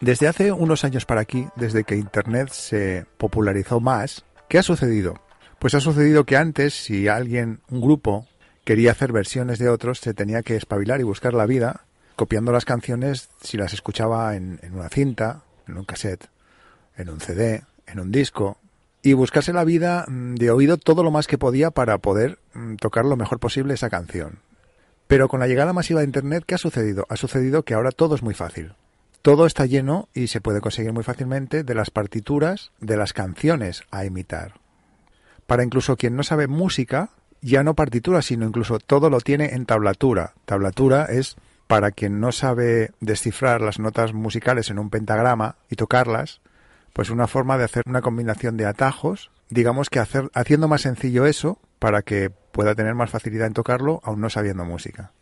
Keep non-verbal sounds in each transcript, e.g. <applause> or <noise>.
Desde hace unos años para aquí, desde que Internet se popularizó más, ¿qué ha sucedido? Pues ha sucedido que antes, si alguien, un grupo, quería hacer versiones de otros, se tenía que espabilar y buscar la vida copiando las canciones si las escuchaba en, una cinta, en un cassette, en un CD, en un disco, y buscarse la vida mm, de oído todo lo más que podía para poder mm, tocar lo mejor posible esa canción. Pero con la llegada masiva de Internet, ¿qué ha sucedido? Ha sucedido que ahora todo es muy fácil todo está lleno y se puede conseguir muy fácilmente de las partituras de las canciones a imitar. Para incluso quien no sabe música, ya no partitura, sino incluso todo lo tiene en tablatura. Tablatura es para quien no sabe descifrar las notas musicales en un pentagrama y tocarlas, pues una forma de hacer una combinación de atajos, digamos que hacer, haciendo más sencillo eso para que pueda tener más facilidad en tocarlo aún no sabiendo música.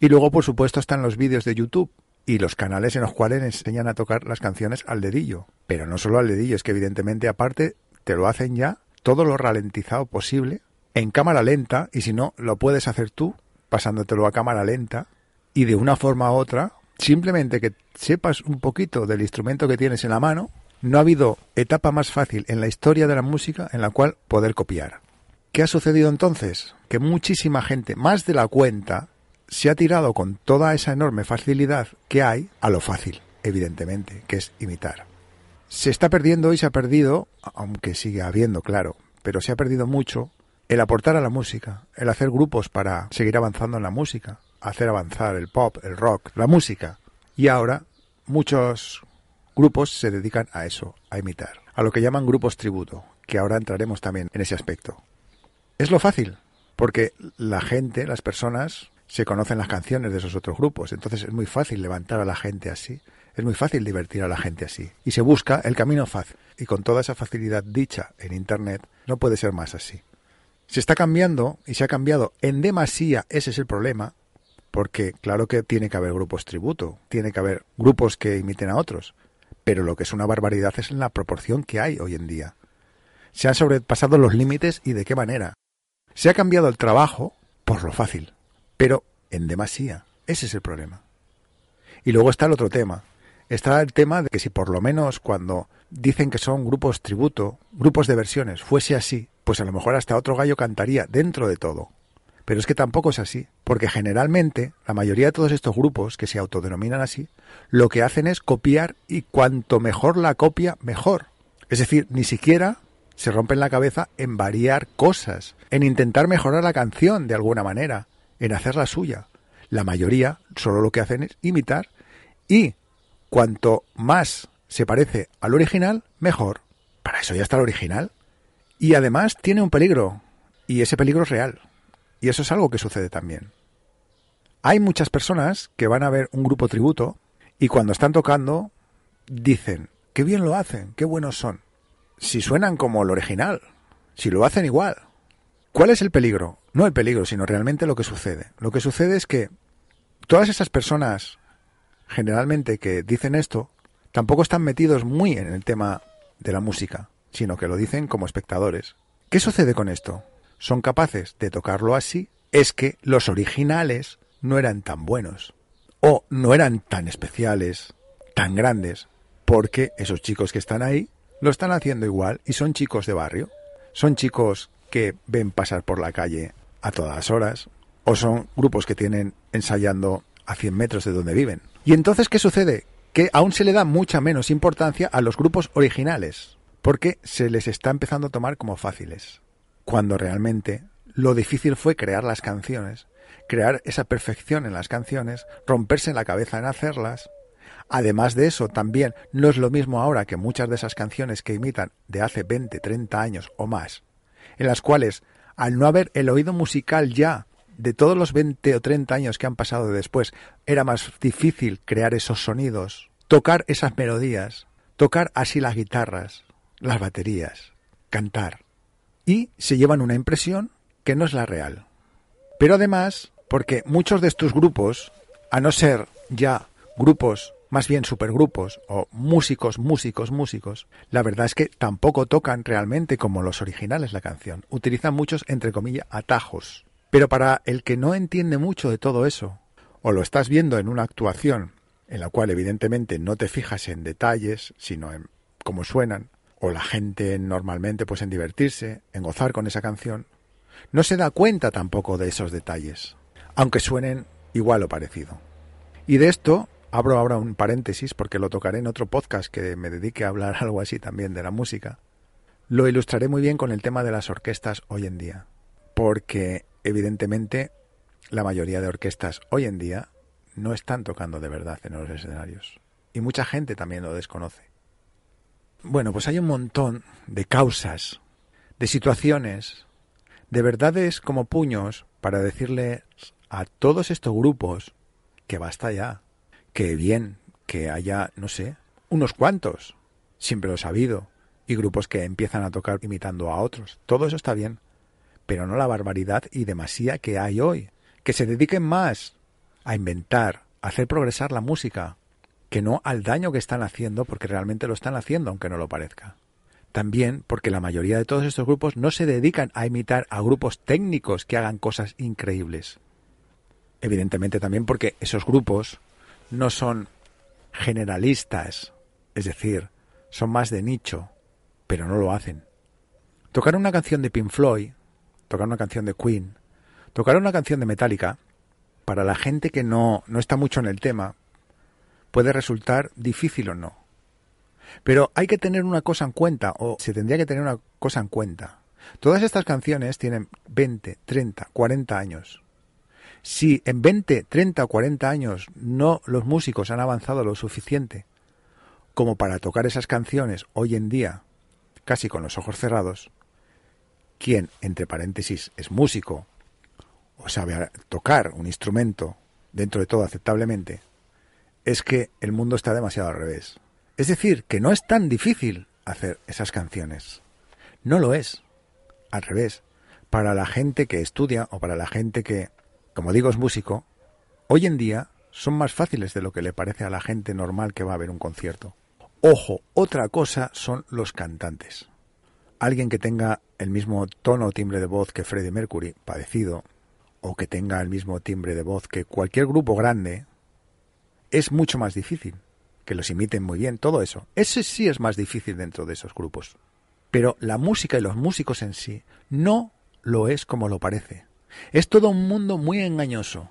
Y luego, por supuesto, están los vídeos de YouTube, y los canales en los cuales enseñan a tocar las canciones al dedillo. Pero no solo al dedillo, es que evidentemente aparte te lo hacen ya todo lo ralentizado posible, en cámara lenta, y si no, lo puedes hacer tú, pasándotelo a cámara lenta, y de una forma u otra, simplemente que sepas un poquito del instrumento que tienes en la mano, no ha habido etapa más fácil en la historia de la música en la cual poder copiar. ¿Qué ha sucedido entonces? Que muchísima gente, más de la cuenta, se ha tirado con toda esa enorme facilidad que hay a lo fácil, evidentemente, que es imitar. Se está perdiendo y se ha perdido, aunque sigue habiendo, claro, pero se ha perdido mucho el aportar a la música, el hacer grupos para seguir avanzando en la música, hacer avanzar el pop, el rock, la música. Y ahora muchos grupos se dedican a eso, a imitar, a lo que llaman grupos tributo, que ahora entraremos también en ese aspecto. Es lo fácil, porque la gente, las personas, se conocen las canciones de esos otros grupos. Entonces es muy fácil levantar a la gente así, es muy fácil divertir a la gente así. Y se busca el camino fácil. Y con toda esa facilidad dicha en Internet, no puede ser más así. Se está cambiando y se ha cambiado en demasía, ese es el problema, porque claro que tiene que haber grupos tributo, tiene que haber grupos que imiten a otros, pero lo que es una barbaridad es la proporción que hay hoy en día. Se han sobrepasado los límites y de qué manera. Se ha cambiado el trabajo por lo fácil pero en demasía. Ese es el problema. Y luego está el otro tema. Está el tema de que si por lo menos cuando dicen que son grupos tributo, grupos de versiones, fuese así, pues a lo mejor hasta otro gallo cantaría dentro de todo. Pero es que tampoco es así, porque generalmente la mayoría de todos estos grupos que se autodenominan así, lo que hacen es copiar y cuanto mejor la copia, mejor. Es decir, ni siquiera se rompen la cabeza en variar cosas, en intentar mejorar la canción de alguna manera, en hacer la suya. La mayoría solo lo que hacen es imitar y cuanto más se parece al original, mejor. Para eso ya está el original. Y además tiene un peligro, y ese peligro es real. Y eso es algo que sucede también. Hay muchas personas que van a ver un grupo tributo y cuando están tocando dicen, qué bien lo hacen, qué buenos son. Si suenan como el original, si lo hacen igual. ¿Cuál es el peligro? No el peligro, sino realmente lo que sucede. Lo que sucede es que todas esas personas, generalmente que dicen esto, tampoco están metidos muy en el tema de la música, sino que lo dicen como espectadores. ¿Qué sucede con esto? Son capaces de tocarlo así, es que los originales no eran tan buenos, o no eran tan especiales, tan grandes, porque esos chicos que están ahí lo están haciendo igual y son chicos de barrio, son chicos que ven pasar por la calle a todas horas, o son grupos que tienen ensayando a 100 metros de donde viven. Y entonces, ¿qué sucede? Que aún se le da mucha menos importancia a los grupos originales, porque se les está empezando a tomar como fáciles, cuando realmente lo difícil fue crear las canciones, crear esa perfección en las canciones, romperse la cabeza en hacerlas. Además de eso, también no es lo mismo ahora que muchas de esas canciones que imitan de hace 20, 30 años o más, en las cuales al no haber el oído musical ya de todos los 20 o 30 años que han pasado después, era más difícil crear esos sonidos, tocar esas melodías, tocar así las guitarras, las baterías, cantar. Y se llevan una impresión que no es la real. Pero además, porque muchos de estos grupos, a no ser ya grupos más bien supergrupos o músicos, músicos, músicos, la verdad es que tampoco tocan realmente como los originales la canción. Utilizan muchos, entre comillas, atajos. Pero para el que no entiende mucho de todo eso, o lo estás viendo en una actuación en la cual evidentemente no te fijas en detalles, sino en cómo suenan, o la gente normalmente pues en divertirse, en gozar con esa canción, no se da cuenta tampoco de esos detalles, aunque suenen igual o parecido. Y de esto abro ahora un paréntesis porque lo tocaré en otro podcast que me dedique a hablar <laughs> algo así también de la música. Lo ilustraré muy bien con el tema de las orquestas hoy en día, porque evidentemente la mayoría de orquestas hoy en día no están tocando de verdad en los escenarios. Y mucha gente también lo desconoce. Bueno, pues hay un montón de causas, de situaciones, de verdades como puños para decirles a todos estos grupos que basta ya, que bien que haya, no sé, unos cuantos, siempre lo he sabido, y grupos que empiezan a tocar imitando a otros. Todo eso está bien, pero no la barbaridad y demasía que hay hoy. Que se dediquen más a inventar, a hacer progresar la música, que no al daño que están haciendo, porque realmente lo están haciendo, aunque no lo parezca. También porque la mayoría de todos estos grupos no se dedican a imitar a grupos técnicos que hagan cosas increíbles. Evidentemente también porque esos grupos no son generalistas, es decir, son más de nicho, pero no lo hacen. Tocar una canción de Pink Floyd, tocar una canción de Queen, tocar una canción de Metallica, para la gente que no, no está mucho en el tema, puede resultar difícil o no. Pero hay que tener una cosa en cuenta, o se tendría que tener una cosa en cuenta. Todas estas canciones tienen 20, 30, 40 años. Si en 20, 30 o 40 años no los músicos han avanzado lo suficiente como para tocar esas canciones hoy en día, casi con los ojos cerrados, quien, entre paréntesis, es músico o sabe tocar un instrumento dentro de todo aceptablemente, es que el mundo está demasiado al revés. Es decir, que no es tan difícil hacer esas canciones. No lo es. Al revés. Para la gente que estudia o para la gente que como digo, es músico, hoy en día son más fáciles de lo que le parece a la gente normal que va a ver un concierto. Ojo, otra cosa son los cantantes. Alguien que tenga el mismo tono o timbre de voz que Freddie Mercury, padecido, o que tenga el mismo timbre de voz que cualquier grupo grande, es mucho más difícil. Que los imiten muy bien, todo eso. Ese sí es más difícil dentro de esos grupos. Pero la música y los músicos en sí no lo es como lo parece. Es todo un mundo muy engañoso,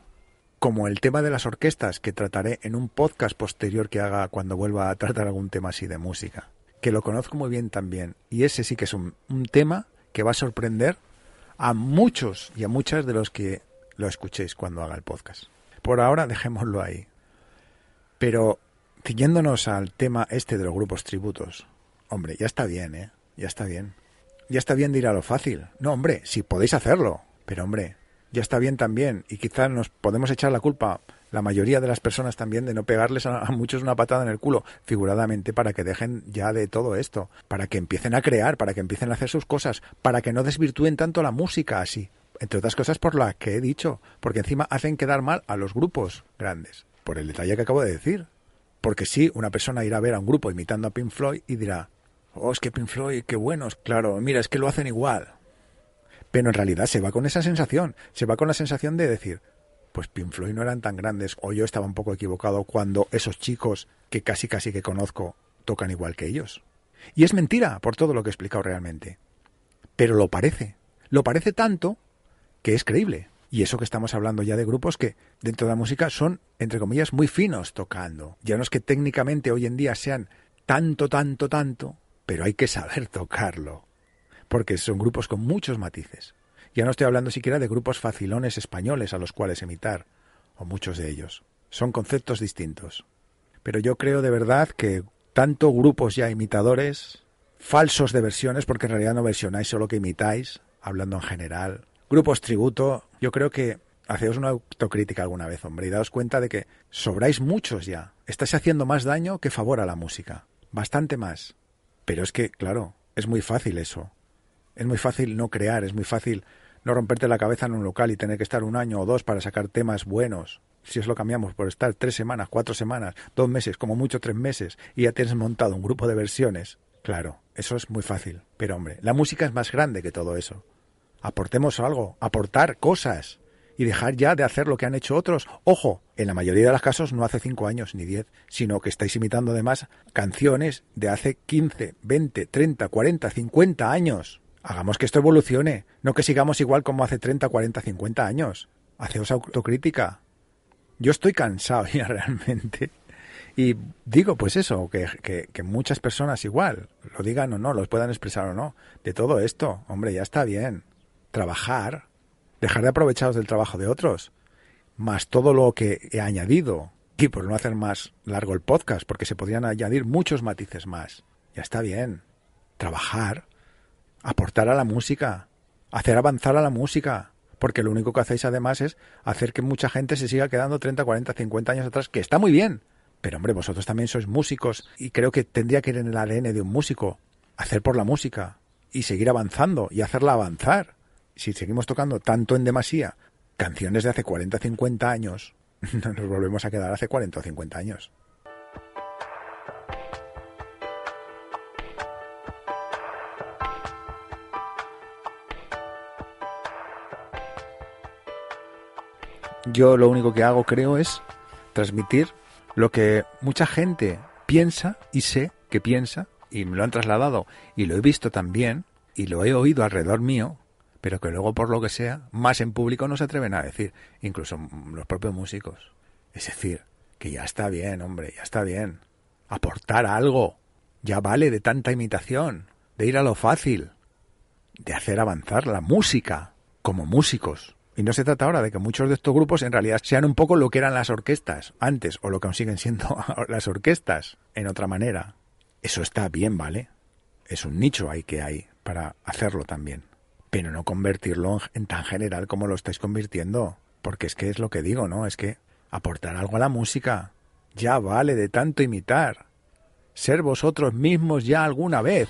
como el tema de las orquestas que trataré en un podcast posterior que haga cuando vuelva a tratar algún tema así de música, que lo conozco muy bien también, y ese sí que es un, tema que va a sorprender a muchos y a muchas de los que lo escuchéis cuando haga el podcast. Por ahora dejémoslo ahí. Pero, siguiéndonos al tema este de los grupos tributos, hombre, ya está bien, ¿eh? Ya está bien. Ya está bien de ir a lo fácil. No, hombre, si podéis hacerlo. Pero hombre, ya está bien también. Y quizás nos podemos echar la culpa, la mayoría de las personas también, de no pegarles a, muchos una patada en el culo, figuradamente, para que dejen ya de todo esto, para que empiecen a crear, para que empiecen a hacer sus cosas, para que no desvirtúen tanto la música así. Entre otras cosas por las que he dicho, porque encima hacen quedar mal a los grupos grandes, por el detalle que acabo de decir. Porque sí, una persona irá a ver a un grupo imitando a Pink Floyd y dirá, oh, es que Pink Floyd, qué buenos, claro, mira, es que lo hacen igual. Pero en realidad se va con esa sensación, se va con la sensación de decir, pues Pink no eran tan grandes o yo estaba un poco equivocado cuando esos chicos que casi casi que conozco tocan igual que ellos. Y es mentira por todo lo que he explicado realmente. Pero lo parece. Lo parece tanto que es creíble. Y eso que estamos hablando ya de grupos que dentro de la música son, entre comillas, muy finos tocando. Ya no es que técnicamente hoy en día sean tanto, tanto, tanto, pero hay que saber <laughs> tocarlo porque son grupos con muchos matices. Ya no estoy hablando siquiera de grupos facilones españoles a los cuales imitar, o muchos de ellos. Son conceptos distintos. Pero yo creo de verdad que tanto grupos ya imitadores, falsos de versiones, porque en realidad no versionáis, solo que imitáis, hablando en general. Grupos tributo, yo creo que haceos una autocrítica alguna vez, hombre, y daos cuenta de que sobráis muchos ya. Estáis haciendo más daño que favor a la música. Bastante más. Pero es que, claro, es muy fácil eso. Es muy fácil no crear, es muy fácil no romperte la cabeza en un local y tener que estar un año o dos para sacar temas buenos. Si os lo cambiamos por estar tres semanas, cuatro semanas, dos meses, como mucho tres meses, y ya tienes montado un grupo de versiones. Claro, eso es muy fácil. Pero hombre, la música es más grande que todo eso. Aportemos algo, aportar cosas y dejar ya de hacer lo que han hecho otros. Ojo, en la mayoría de los casos no hace cinco años ni diez, sino que estáis imitando además canciones de hace 15, 20, 30, 40, 50 años. Hagamos que esto evolucione, no que sigamos igual como hace 30, 40, 50 años. Haceos autocrítica. Yo estoy cansado <laughs> ya realmente. Y digo, pues eso, que, muchas personas igual, lo digan o no, los puedan expresar o no, de todo esto, hombre, ya está bien. Trabajar, dejar de aprovecharos del trabajo de otros, más todo lo que he añadido, y por no hacer más largo el podcast, porque se podrían añadir muchos matices más. Ya está bien. Trabajar, aportar a la música, hacer avanzar a la música, porque lo único que hacéis además es hacer que mucha gente se siga quedando 30, 40, 50 años atrás, que está muy bien. Pero hombre, vosotros también sois músicos y creo que tendría que ir en el ADN de un músico, hacer por la música y seguir avanzando y hacerla avanzar. Si seguimos tocando tanto en demasía canciones de hace 40, 50 años, <laughs> nos volvemos a quedar hace 40 o 50 años. Yo lo único que hago, creo, es transmitir lo que mucha gente piensa y sé que piensa, y me lo han trasladado, y lo he visto también, y lo he oído alrededor mío, pero que luego, por lo que sea, más en público no se atreven a decir, incluso los propios músicos. Es decir, que ya está bien, hombre, ya está bien. Aportar algo. Ya vale de tanta imitación, de ir a lo fácil, de hacer avanzar la música como músicos. Y no se trata ahora de que muchos de estos grupos en realidad sean un poco lo que eran las orquestas antes o lo que aún siguen siendo <laughs> las orquestas en otra manera. Eso está bien, ¿vale? Es un nicho ahí que hay para hacerlo también. Pero no convertirlo en tan general como lo estáis convirtiendo. Porque es que es lo que digo, ¿no? Es que aportar algo a la música. Ya vale de tanto imitar. Ser vosotros mismos ya alguna vez.